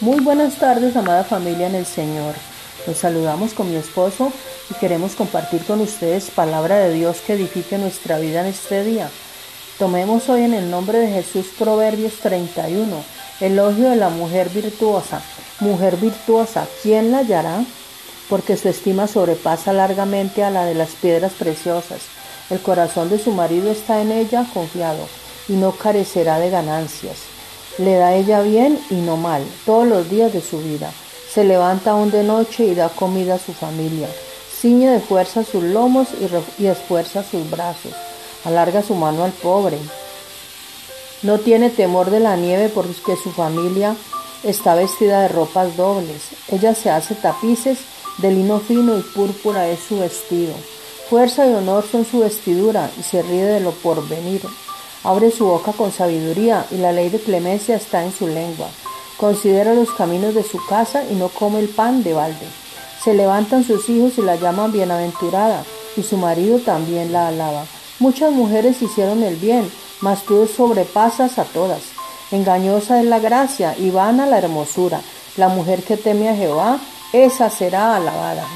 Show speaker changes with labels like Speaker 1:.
Speaker 1: Muy buenas tardes, amada familia en el Señor. Los saludamos con mi esposo y queremos compartir con ustedes palabra de Dios que edifique nuestra vida en este día. Tomemos hoy en el nombre de Jesús Proverbios 31, elogio de la mujer virtuosa. Mujer virtuosa, ¿quién la hallará? Porque su estima sobrepasa largamente a la de las piedras preciosas. El corazón de su marido está en ella confiado y no carecerá de ganancias. Le da ella bien y no mal todos los días de su vida. Se levanta aún de noche y da comida a su familia. Ciñe de fuerza sus lomos y, esfuerza sus brazos. Alarga su mano al pobre. No tiene temor de la nieve porque su familia está vestida de ropas dobles. Ella se hace tapices de lino fino y púrpura es su vestido. Fuerza y honor son su vestidura y se ríe de lo porvenir. Abre su boca con sabiduría y la ley de clemencia está en su lengua. Considera los caminos de su casa y no come el pan de balde. Se levantan sus hijos y la llaman bienaventurada, y su marido también la alaba. Muchas mujeres hicieron el bien, mas tú sobrepasas a todas. Engañosa es la gracia y vana la hermosura. La mujer que teme a Jehová, esa será alabada.